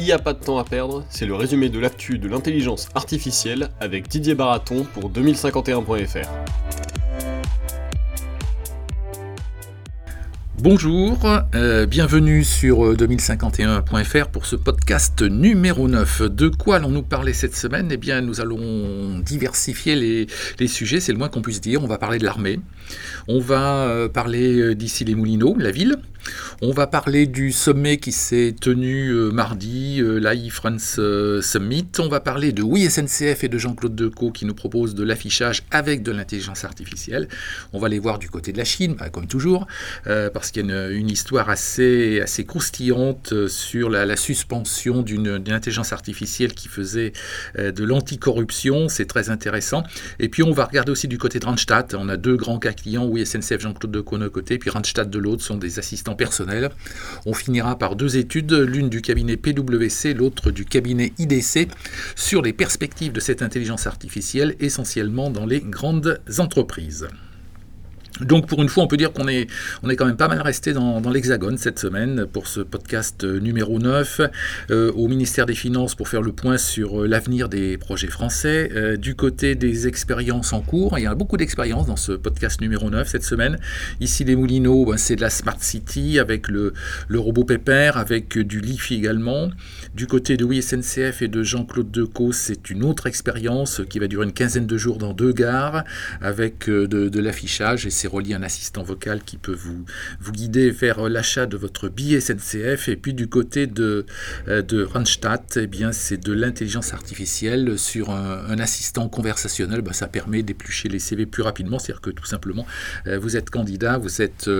Il n'y a pas de temps à perdre, c'est le résumé de l'actu de l'intelligence artificielle avec Didier Baraton pour 2051.fr. Bonjour, euh, bienvenue sur 2051.fr euh, pour ce podcast numéro 9. De quoi allons-nous parler cette semaine? Eh bien, nous allons diversifier les, les sujets, c'est le moins qu'on puisse dire. On va parler de l'armée, on va euh, parler d'ici les Moulineaux, la ville, on va parler du sommet qui s'est tenu euh, mardi, euh, l'AI France euh, Summit. On va parler de Oui SNCF et de Jean-Claude Decaux qui nous propose de l'affichage avec de l'intelligence artificielle. On va les voir du côté de la Chine, bah, comme toujours, parce qu'il y a une, histoire assez, assez croustillante sur la, suspension d'une intelligence artificielle qui faisait de l'anticorruption. C'est très intéressant. Et puis on va regarder aussi du côté de Randstad. On a deux grands cas clients, Oui SNCF, Jean-Claude Decaux d'un côté, puis Randstad de l'autre, sont des assistants personnel. On finira par deux études, l'une du cabinet PwC, l'autre du cabinet IDC, sur les perspectives de cette intelligence artificielle, essentiellement dans les grandes entreprises. Donc pour une fois, on peut dire qu'on est, on est quand même pas mal resté dans, l'Hexagone cette semaine pour ce podcast euh, numéro 9 euh, au ministère des Finances pour faire le point sur euh, l'avenir des projets français. du côté des expériences en cours, il y a beaucoup d'expériences dans ce podcast numéro 9 cette semaine. Ici les Moulineaux, ben, c'est de la Smart City avec le, le robot Pépère, avec du LiFi également. Du côté de Oui SNCF et de Jean-Claude Decaux, c'est une autre expérience qui va durer une quinzaine de jours dans deux gares avec de, de l'affichage et c'est relié un assistant vocal qui peut vous, vous guider vers l'achat de votre billet SNCF. Et puis du côté de, euh, de Randstad, eh bien, c'est de l'intelligence artificielle sur un, assistant conversationnel. Ben, ça permet d'éplucher les CV plus rapidement. C'est-à-dire que tout simplement, euh, vous êtes candidat, vous êtes...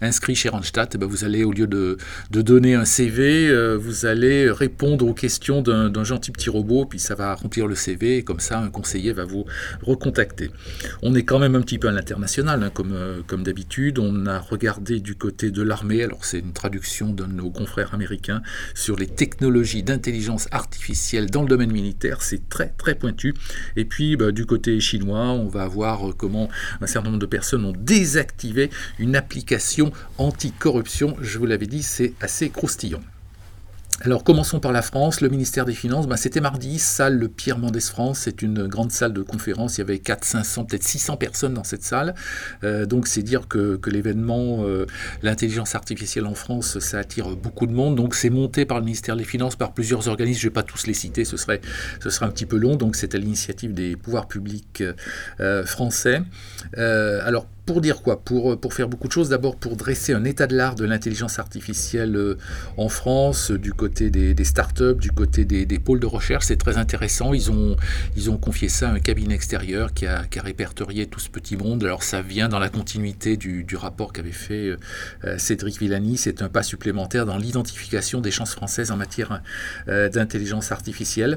Inscrit chez Randstad, eh ben, vous allez, au lieu de, donner un CV, euh, vous allez répondre aux questions d'un gentil petit robot, puis ça va remplir le CV, et comme ça, un conseiller va vous recontacter. On est quand même un petit peu à l'international, hein, comme, euh, comme d'habitude. On a regardé du côté de l'armée, alors c'est une traduction d'un de nos confrères américains, sur les technologies d'intelligence artificielle dans le domaine militaire. C'est très, très pointu. Et puis, bah, du côté chinois, on va voir comment un certain nombre de personnes ont désactivé une application anticorruption. Je vous l'avais dit, c'est assez croustillant. Alors commençons par la France, le ministère des Finances, ben, c'était mardi, salle le Pierre Mendès France, c'est une grande salle de conférence, il y avait 400, 500, peut-être 600 personnes dans cette salle, euh, donc c'est dire que, l'événement, euh, l'intelligence artificielle en France, ça attire beaucoup de monde, donc c'est monté par le ministère des Finances, par plusieurs organismes, je ne vais pas tous les citer, ce serait, ce serait un petit peu long, donc c'est à l'initiative des pouvoirs publics euh, français. alors pour dire quoi pour, euh, pour faire beaucoup de choses. D'abord pour dresser un état de l'art de l'intelligence artificielle euh, en France, du côté des, des startups, du côté des, pôles de recherche. C'est très intéressant. Ils ont, ils ont confié ça à un cabinet extérieur qui a, qui répertorié tout ce petit monde. Alors ça vient dans la continuité du, du rapport qu'avait fait euh, Cédric Villani. C'est un pas supplémentaire dans l'identification des chances françaises en matière d'intelligence artificielle.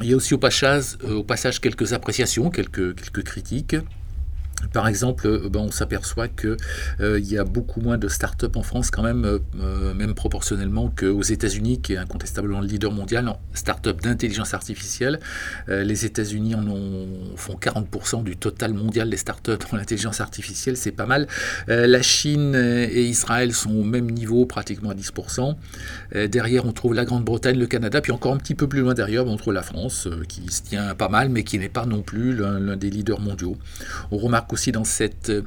Il y a aussi au passage, au passage quelques appréciations, quelques, quelques critiques. Par exemple, euh, ben, on s'aperçoit qu'il euh, y a beaucoup moins de start-up en France quand même, euh, même proportionnellement qu'aux États-Unis, qui est incontestablement le leader mondial en start-up d'intelligence artificielle. les États-Unis en ont, font 40% du total mondial des start-up dans l'intelligence artificielle, c'est pas mal. la Chine et Israël sont au même niveau, pratiquement à 10%. derrière, on trouve la Grande-Bretagne, le Canada, puis encore un petit peu plus loin derrière, on trouve la France, qui se tient pas mal, mais qui n'est pas non plus l'un des leaders mondiaux. On remarque aussi dans cette euh,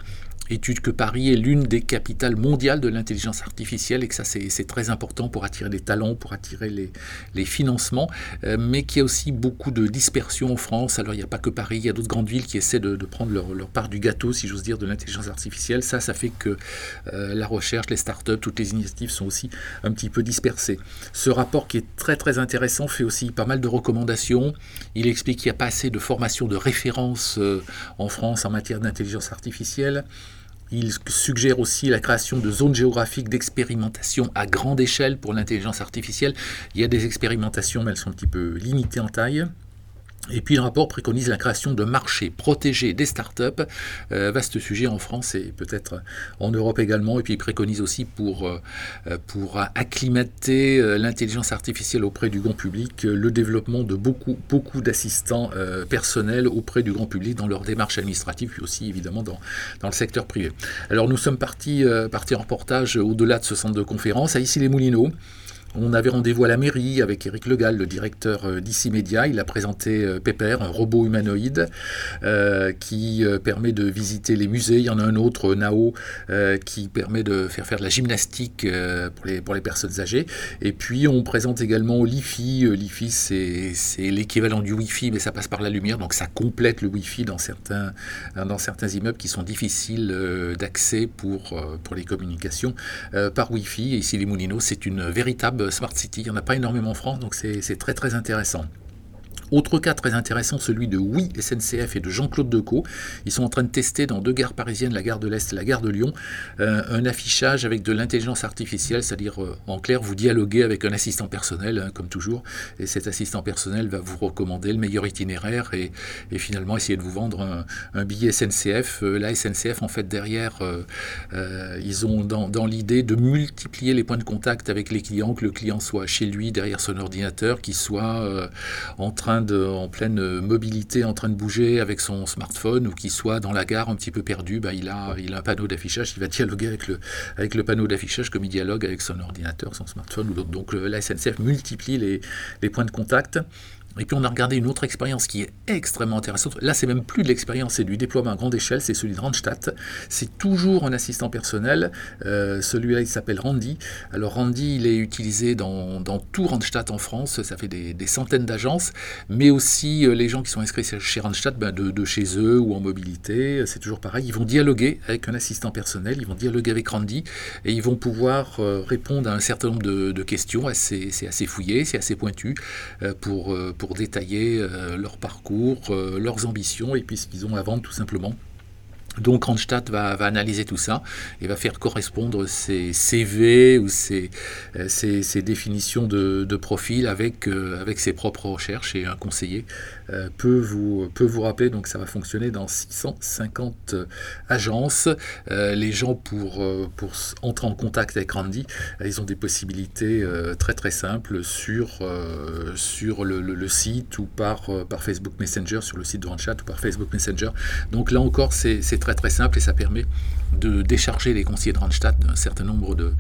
étude que Paris est l'une des capitales mondiales de l'intelligence artificielle et que ça c'est très important pour attirer les talents, pour attirer les, financements, euh, mais qu'il y a aussi beaucoup de dispersion en France. Alors il n'y a pas que Paris, il y a d'autres grandes villes qui essaient de, prendre leur, part du gâteau, si j'ose dire, de l'intelligence artificielle. Ça, ça fait que euh, la recherche, les startups, toutes les initiatives sont aussi un petit peu dispersées. Ce rapport qui est très très intéressant fait aussi pas mal de recommandations. Il explique qu'il n'y a pas assez de formation de référence euh, en France en matière d'intelligence artificielle. Il suggère aussi la création de zones géographiques d'expérimentation à grande échelle pour l'intelligence artificielle. Il y a des expérimentations, mais elles sont un petit peu limitées en taille. Et puis le rapport préconise la création de marchés protégés des startups, euh, vaste sujet en France et peut-être en Europe également. Et puis il préconise aussi pour, euh, pour acclimater euh, l'intelligence artificielle auprès du grand public le développement de beaucoup, beaucoup d'assistants personnels auprès du grand public dans leur démarche administrative, puis aussi évidemment dans, dans le secteur privé. Alors nous sommes partis, partis en reportage au-delà de ce centre de conférence, à Issy-les-Moulineaux On avait rendez-vous à la mairie avec Eric Legal, le directeur euh, d'ICI Media. Il a présenté euh, Pepper, un robot humanoïde euh, qui permet de visiter les musées. Il y en a un autre, Nao, qui permet de faire faire de la gymnastique pour, les, personnes âgées. Et puis on présente également l'IFI. L'IFI, c'est l'équivalent du Wi-Fi, mais ça passe par la lumière, donc ça complète le Wi-Fi dans certains, immeubles qui sont difficiles d'accès pour, les communications par Wi-Fi. Ici, les Moulineaux, c'est une véritable Smart City. Il n'y en a pas énormément en France, donc c'est très très intéressant. Autre cas très intéressant, celui de Oui SNCF et de Jean-Claude Decaux. Ils sont en train de tester dans deux gares parisiennes, la gare de l'Est et la gare de Lyon, euh, un affichage avec de l'intelligence artificielle, c'est-à-dire euh, en clair, vous dialoguez avec un assistant personnel, hein, comme toujours, et cet assistant personnel va vous recommander le meilleur itinéraire et, finalement essayer de vous vendre un, billet SNCF. Euh, la SNCF, en fait, derrière, ils ont dans, dans l'idée de multiplier les points de contact avec les clients, que le client soit chez lui, derrière son ordinateur, qu'il soit en train en pleine mobilité, en train de bouger avec son smartphone, ou qu'il soit dans la gare un petit peu perdu, bah, il, a, un panneau d'affichage, il va dialoguer avec le, panneau d'affichage comme il dialogue avec son ordinateur, son smartphone ou. Donc la SNCF multiplie les points de contact. Et puis on a regardé une autre expérience qui est extrêmement intéressante. Là, c'est même plus de l'expérience, c'est du déploiement à grande échelle, c'est celui de Randstad. C'est toujours un assistant personnel. Euh, celui-là, il s'appelle Randy. Alors Randy, il est utilisé dans, tout Randstad en France. Ça fait des, centaines d'agences, mais aussi euh, les gens qui sont inscrits chez Randstad, ben, de, chez eux ou en mobilité. C'est toujours pareil. Ils vont dialoguer avec un assistant personnel, ils vont dialoguer avec Randy et ils vont pouvoir euh, répondre à un certain nombre de, questions. C'est assez fouillé, c'est assez pointu pour, pour détailler euh, leur parcours, euh, leurs ambitions et puis ce qu'ils ont à vendre tout simplement. Donc Randstad va, analyser tout ça et va faire correspondre ses CV ou ses, euh, définitions de, profil avec, euh, avec ses propres recherches et un conseiller euh, peut, vous, rappeler, donc ça va fonctionner dans 650 agences. les gens pour, entrer en contact avec Randy, ils ont des possibilités très très simples sur, le, site ou par, Facebook Messenger, sur le site de Randstad ou par Facebook Messenger. Donc là encore c'est très très simple et ça permet de décharger les conseillers de Randstad d'un certain nombre de,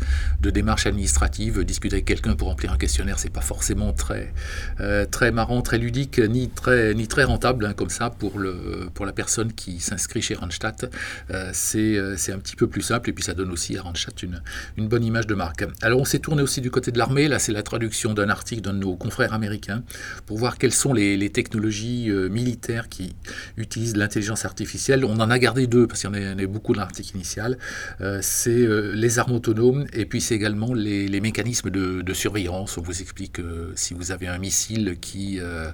démarches administratives. Discuter avec quelqu'un pour remplir un questionnaire, c'est pas forcément très, euh, très marrant, très ludique, ni très, ni très rentable hein, comme ça pour, le, pour la personne qui s'inscrit chez Randstad. Euh, euh, c'est un petit peu plus simple et puis ça donne aussi à Randstad une, une bonne image de marque. Alors on s'est tourné aussi du côté de l'armée. Là, c'est la traduction d'un article d'un de nos confrères américains pour voir quelles sont les, les technologies militaires qui utilisent l'intelligence artificielle. On en a gardé deux parce qu'il y en a, beaucoup dans l'article euh, c'est euh, les armes autonomes et puis c'est également les, mécanismes de, surveillance. On vous explique que si vous avez un missile qui, euh,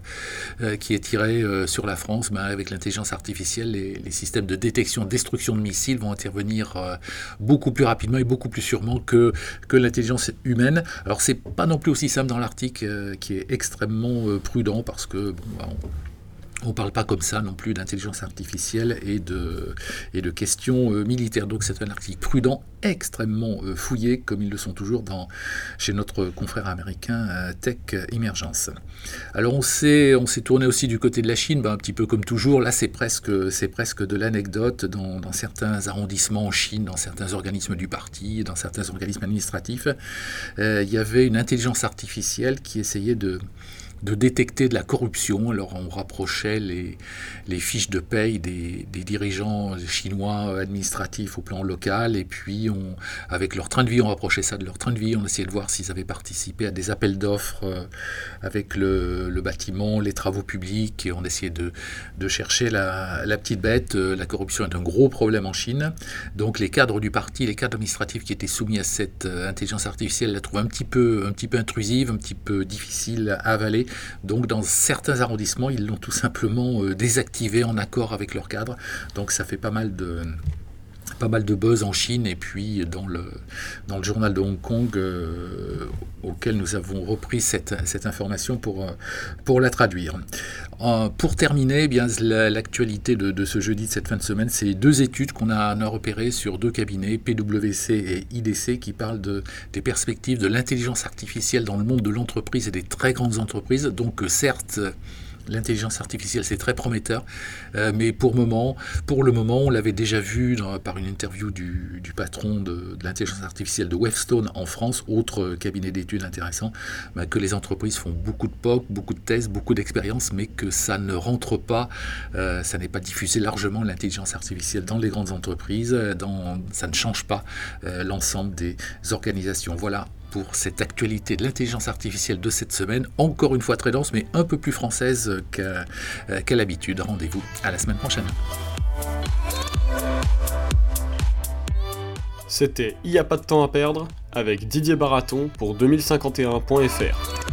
qui est tiré sur la France, ben, avec l'intelligence artificielle, les, systèmes de détection, destruction de missiles vont intervenir beaucoup plus rapidement et beaucoup plus sûrement que, que l'intelligence humaine. Alors c'est pas non plus aussi simple dans l'article qui est extrêmement prudent parce que bon, ben, ne parle pas comme ça non plus d'intelligence artificielle et de, questions euh, militaires. Donc c'est un article prudent, extrêmement euh, fouillé, comme ils le sont toujours chez notre confrère américain euh, Tech Emergence. Alors on s'est, on tourné aussi du côté de la Chine, ben, un petit peu comme toujours. Là c'est presque, c'est presque de l'anecdote dans, dans, certains arrondissements en Chine, dans certains organismes du parti, dans certains organismes administratifs. il y avait une intelligence artificielle qui essayait de de détecter de la corruption. Alors on rapprochait les, fiches de paye des, dirigeants chinois administratifs au plan local et puis avec leur train de vie, on rapprochait ça de leur train de vie. On essayait de voir s'ils avaient participé à des appels d'offres euh, avec le, bâtiment, les travaux publics et on essayait de, chercher la, petite bête. Euh, la corruption est un gros problème en Chine. Donc les cadres du parti, les cadres administratifs qui étaient soumis à cette euh, intelligence artificielle la trouvent un petit peu intrusive, un petit peu difficile à avaler. Donc dans certains arrondissements, ils l'ont tout simplement euh, désactivé en accord avec leur cadre. Donc ça fait pas mal de pas mal de buzz en Chine et puis dans le, dans le journal de Hong Kong euh, auquel nous avons repris cette, cette information pour, euh, pour la traduire. pour terminer, eh bien l'actualité de, ce jeudi, de cette fin de semaine, c'est deux études qu'on a, a repérées sur deux cabinets, PwC et IDC, qui parlent de, des perspectives de l'intelligence artificielle dans le monde de l'entreprise et des très grandes entreprises. Donc certes, L'intelligence artificielle, c'est très prometteur, euh, mais pour, le moment, on l'avait déjà vu par une interview du, patron de, l'intelligence artificielle de Webstone en France, autre cabinet d'études intéressant, bah, que les entreprises font beaucoup de POC, beaucoup de tests, beaucoup d'expériences, mais que ça ne rentre pas, euh, ça n'est pas diffusé largement l'intelligence artificielle dans les grandes entreprises, dans, ça ne change pas l'ensemble des organisations. Voilà pour cette actualité de l'intelligence artificielle de cette semaine, encore une fois très dense, mais un peu plus française qu'à l'habitude. Rendez-vous à la semaine prochaine. C'était Il n'y a pas de temps à perdre avec Didier Baraton pour 2051.fr.